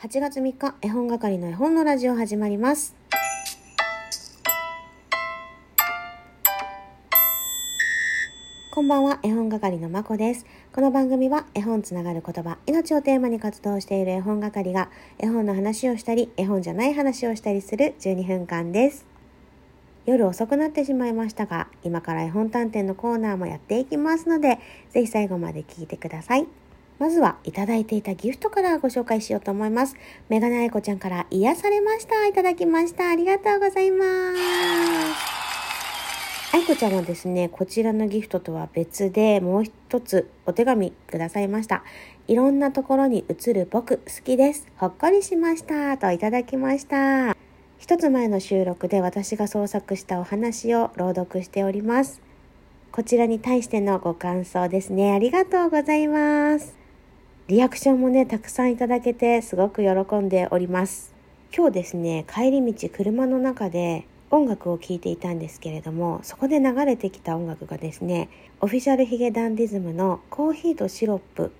8月3日、絵本係の絵本のラジオ始まります。こんばんは、絵本係のまこです。この番組は絵本つながる言葉、命をテーマに活動している絵本係が絵本の話をしたり、絵本じゃない話をしたりする12分間です。夜遅くなってしまいましたが、今から絵本探偵のコーナーもやっていきますので、ぜひ最後まで聞いてください。まずはいただいていたギフトからご紹介しようと思います。メガネ愛子ちゃんから癒されました。いただきました。ありがとうございます。愛子ちゃんはですね、こちらのギフトとは別でもう一つお手紙くださいました。いろんなところに映る僕好きです。ほっこりしました。といただきました。一つ前の収録で私が創作したお話を朗読しております。こちらに対してのご感想ですね。ありがとうございます。リアクションもね、たくさんいただけてすごく喜んでおります。今日ですね、帰り道車の中で音楽を聴いていたんですけれども、そこで流れてきた音楽がですね、オフィシャルヒゲダンディズムのコーヒーとシロップ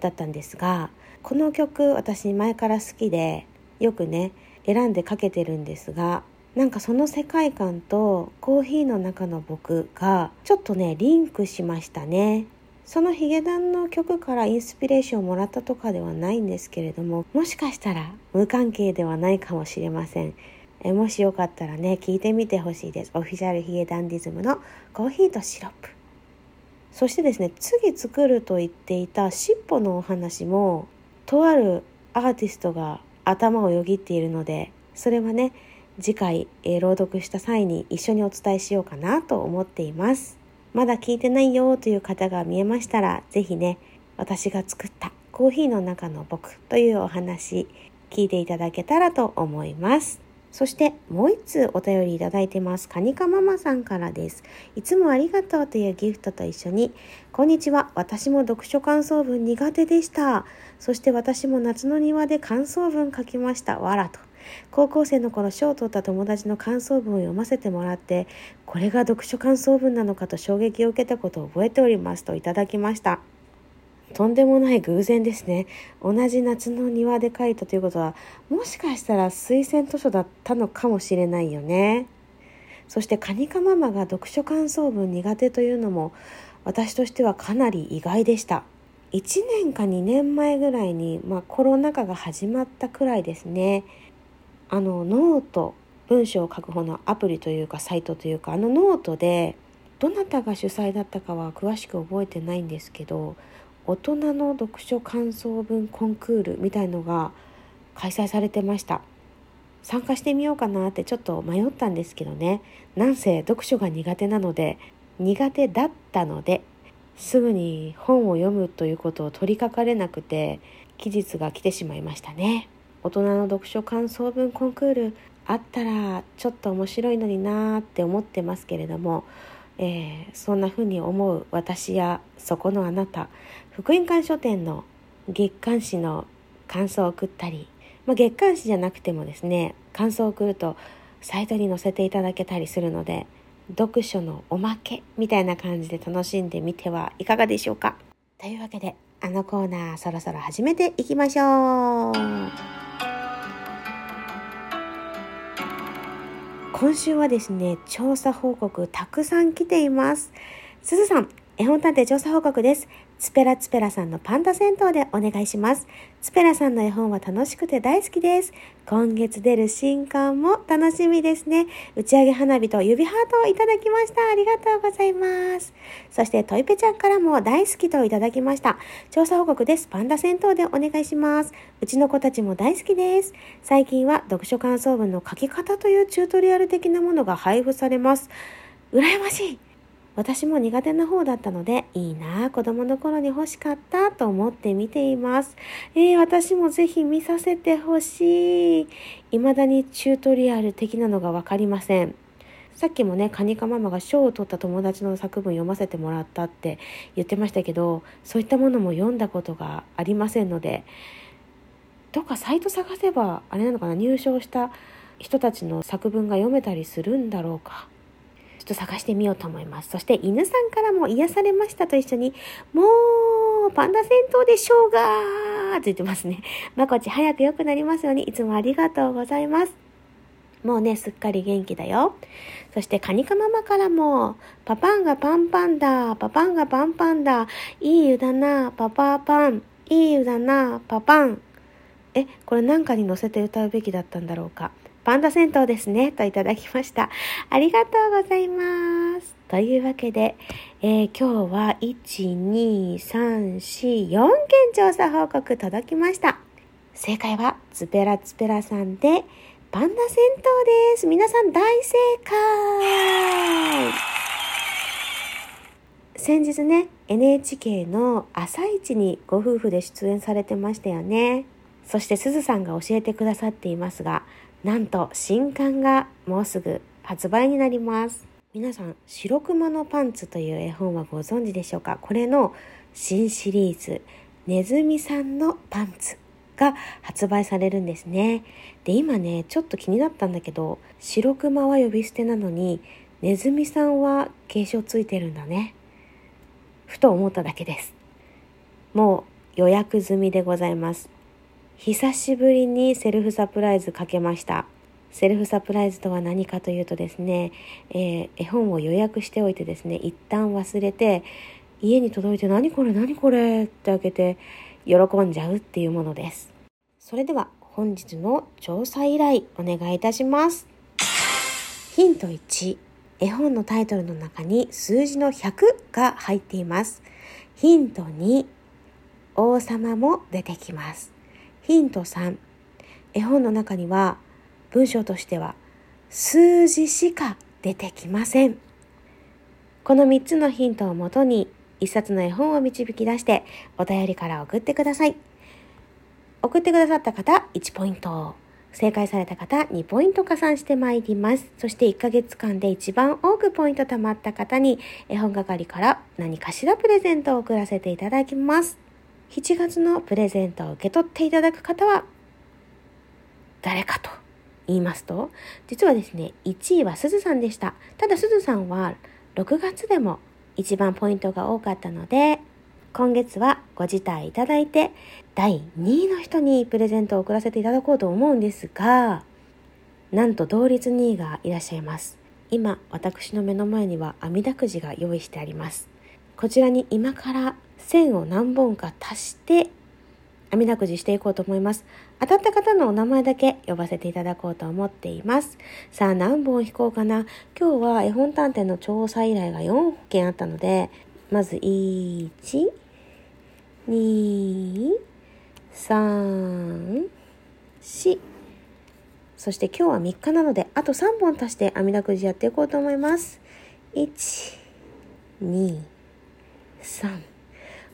だったんですが、この曲私前から好きで、よくね、選んでかけてるんですが、なんかその世界観とコーヒーの中の僕がちょっとね、リンクしましたね。そのヒゲダンの曲からインスピレーションをもらったとかではないんですけれども、もしかしたら無関係ではないかもしれません。えもしよかったらね、聞いてみてほしいです。オフィシャルヒゲダンディズムのコーヒーとシロップ。そしてですね、次作ると言っていた尻尾のお話も、とあるアーティストが頭をよぎっているので、それはね、次回、えー朗読した際に一緒にお伝えしようかなと思っています。まだ聞いてないよという方が見えましたら、ぜひね、私が作ったコーヒーの中の僕というお話、聞いていただけたらと思います。そしてもう一通お便りいただいてます。カニカママさんからです。いつもありがとうというギフトと一緒に、こんにちは。私も読書感想文苦手でした。そして私も夏の庭で感想文書きました。わらと。高校生の頃賞を取った友達の感想文を読ませてもらってこれが読書感想文なのかと衝撃を受けたことを覚えておりますといただきました。とんでもない偶然ですね。同じ夏の庭で書いたということはもしかしたら推薦図書だったのかもしれないよね。そしてカニカママが読書感想文苦手というのも私としてはかなり意外でした。1年か2年前ぐらいに、まあ、コロナ禍が始まったくらいですね。あのノート文章を書く方のアプリというかサイトというかあのノートでどなたが主催だったかは詳しく覚えてないんですけど大人の読書感想文コンクールみたいのが開催されてました。参加してみようかなってちょっと迷ったんですけどね。なんせ読書が苦手なので苦手だったのですぐに本を読むということを取りかかれなくて期日が来てしまいましたね。大人の読書感想文コンクールあったらちょっと面白いのになーって思ってますけれども、えーそんな風に思う私やそこのあなた福音館書店の月刊誌の感想を送ったり、まあ、月刊誌じゃなくてもですね感想を送るとサイトに載せていただけたりするので読書のおまけみたいな感じで楽しんでみてはいかがでしょうか。というわけであのコーナーそろそろ始めていきましょう。今週はですね調査報告たくさん来ています。すずさん絵本探偵調査報告です。ツペラツペラさんのパンダ銭湯でお願いします。ツペラさんの絵本は楽しくて大好きです。今月出る新刊も楽しみですね。打ち上げ花火と指ハートをいただきました。ありがとうございます。そしてトイペちゃんからも大好きといただきました。調査報告です。パンダ銭湯でお願いします。うちの子たちも大好きです。最近は読書感想文の書き方というチュートリアル的なものが配布されます。羨ましい。私も苦手な方だったのでいいな子供の頃に欲しかったと思って見ています、えー、私もぜひ見させてほしい。未だにチュートリアル的なのが分かりません。さっきもねカニカママが賞を取った友達の作文読ませてもらったって言ってましたけどそういったものも読んだことがありませんのでどっかサイト探せばあれなのかな入賞した人たちの作文が読めたりするんだろうか。と探してみようと思います。そして犬さんからも癒されましたと一緒に、ももパンダ銭湯でしょうがーって言ってますね。まこち早く良くなりますように、いつもありがとうございます。もうね、すっかり元気だよ。そして、カニカママからも、パパンがパンパンだ、パパンがパンパンだ、いい湯だな、パパパン、いい湯だな、パパン。え、これなんかに乗せて歌うべきだったんだろうか。パンダ銭湯ですね、といただきました。ありがとうございます。というわけで、えー、今日は1、2、3、4、4件調査報告届きました。正解は、ツペラツペラさんで、パンダ銭湯です。皆さん大正解先日ね、NHK の朝一にご夫婦で出演されてましたよね。そしてすずさんが教えてくださっていますが、なんと新刊がもうすぐ発売になります。皆さん、白熊のパンツという絵本はご存知でしょうか？これの新シリーズ、ネズミさんのパンツが発売されるんですね。で、今ね、ちょっと気になったんだけど、白熊は呼び捨てなのに、ネズミさんは継承ついてるんだね。ふと思っただけです。もう予約済みでございます。久しぶりにセルフサプライズかけました。セルフサプライズとは何かというとですね、えー、絵本を予約しておいてですね、一旦忘れて、家に届いて何これ何これって開けて、喜んじゃうっていうものです。それでは本日の調査依頼お願いいたします。ヒント1、絵本のタイトルの中に数字の100が入っています。ヒント2、王様も出てきます。ヒント3、絵本の中には文章としては数字しか出てきません。この3つのヒントをもとに一冊の絵本を導き出してお便りから送ってください。送ってくださった方1ポイント。正解された方2ポイント加算してまいります。そして1ヶ月間で一番多くポイント貯まった方に絵本係から何かしらプレゼントを送らせていただきます。7月のプレゼントを受け取っていただく方は誰かと言いますと、実はですね、1位はすずさんでした。ただすずさんは6月でも一番ポイントが多かったので、今月はご辞退いただいて、第2位の人にプレゼントを送らせていただこうと思うんですが、なんと同率2位がいらっしゃいます。今、私の目の前には網だくじが用意してあります。こちらに今から線を何本か足して網だくじしていこうと思います。当たった方のお名前だけ呼ばせていただこうと思っています。さあ、何本引こうかな。今日は絵本探偵の調査依頼が4件あったので、まず、1、2、3、4。そして今日は3日なので、あと3本足して網だくじやっていこうと思います。1、2、3。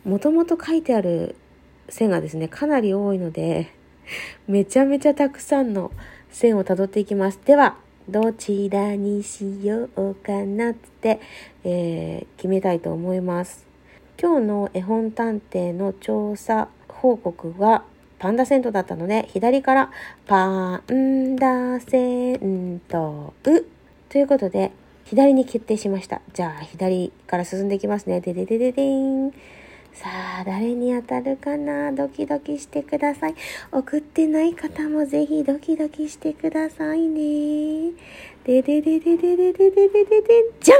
もともと書いてある線がですね、かなり多いので、めちゃめちゃたくさんの線をたどっていきます。では、どちらにしようかなって、えー、決めたいと思います。今日の絵本探偵の調査報告はパンダ銭湯だったので、左からパンダ銭湯ということで、左に決定しました。じゃあ、左から進んでいきますね。でででででん。さあ、誰に当たるかな？ドキドキしてください。送ってない方もぜひドキドキしてくださいね。でででででででででででじゃん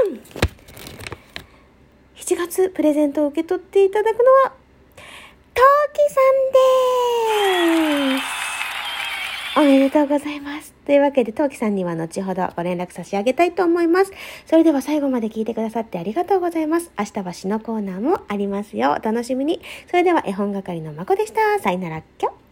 !7 月プレゼントを受け取っていただくのは、トウキさんですおめでとうございます。というわけで、トウキさんには後ほどご連絡差し上げたいと思います。それでは最後まで聞いてくださってありがとうございます。明日は詩のコーナーもありますよ。お楽しみに。それでは絵本係のまこでした。さよなら、きょ。